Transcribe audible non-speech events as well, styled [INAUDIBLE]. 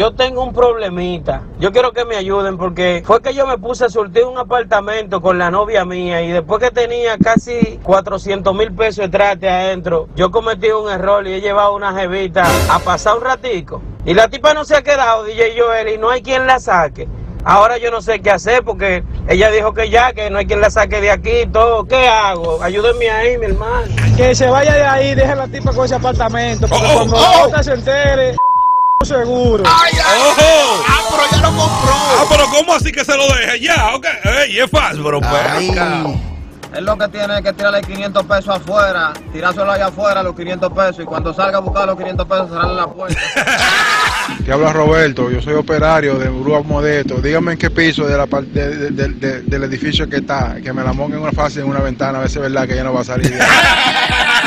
yo tengo un problemita. Yo quiero que me ayuden porque fue que yo me puse a surtir un apartamento con la novia mía y después que tenía casi 400 mil pesos de trate adentro, yo cometí un error y he llevado una jevita a pasar un ratico. Y la tipa no se ha quedado, DJ Joel, y no hay quien la saque. Ahora yo no sé qué hacer porque ella dijo que ya, que no hay quien la saque de aquí y todo. ¿Qué hago? Ayúdenme ahí, mi hermano. Que se vaya de ahí, deje a la tipa con ese apartamento. Porque Oh, cuando oh. la otra se entere, seguro. ¡Ay, ay! ¡Ojo! ¡Ah, pero ya lo compró! Ah, pero ¿cómo así que se lo deje? Ya, ok. Ey, es fácil, pero pues. Él lo que tiene es que tirarle 500 pesos afuera, tirárselo allá afuera los 500 pesos y cuando salga a buscar los 500 pesos cerrarle la puerta. [LAUGHS] Te habla Roberto, yo soy operario de Urúa Modesto. Dígame en qué piso de la parte de- de- de- del edificio que está, que me la monga en una fase en una ventana, a ver si es verdad que ya no va a salir. [LAUGHS]